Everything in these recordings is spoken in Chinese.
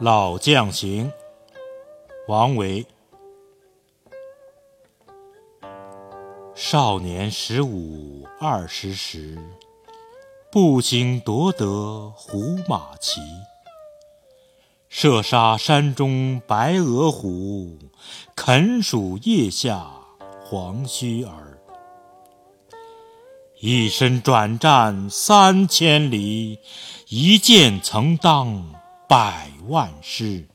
老将行，王维。少年十五二十时，步行夺得胡马骑。射杀山中白额虎，啃鼠腋下黄须儿。一身转战三千里，一剑曾当。百万师，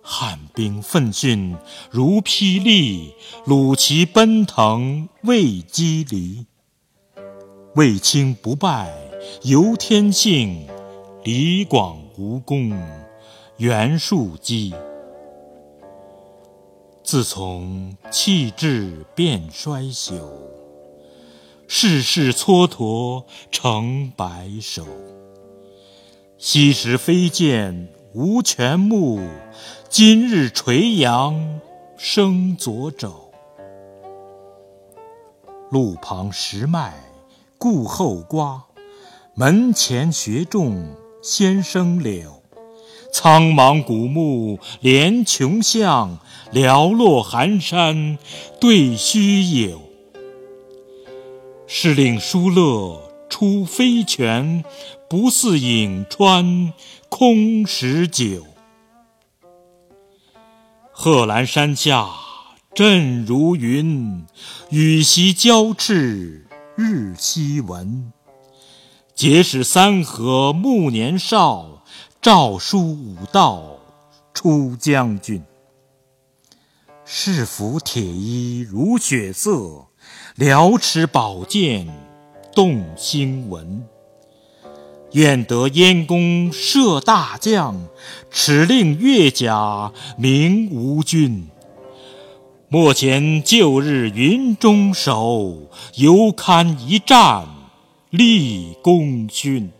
汉兵奋迅如霹雳，虏骑奔腾未羁离。卫青不败由天幸，李广无功袁术基。自从弃智变衰朽，世事蹉跎成白首。昔时飞剑无全目，今日垂杨生左肘。路旁石麦故后瓜，门前学种先生柳。苍茫古木连穷巷，寥落寒山对虚有。是令疏勒。出飞泉，不似颍川空石酒。贺兰山下阵如云，羽檄交翅日夕闻。结使三河暮年少，诏书五道出将军。士服铁衣如血色，辽尺宝剑。动心文，愿得燕弓射大将，耻令越甲鸣吴军。莫嫌旧日云中守，犹堪一战立功勋。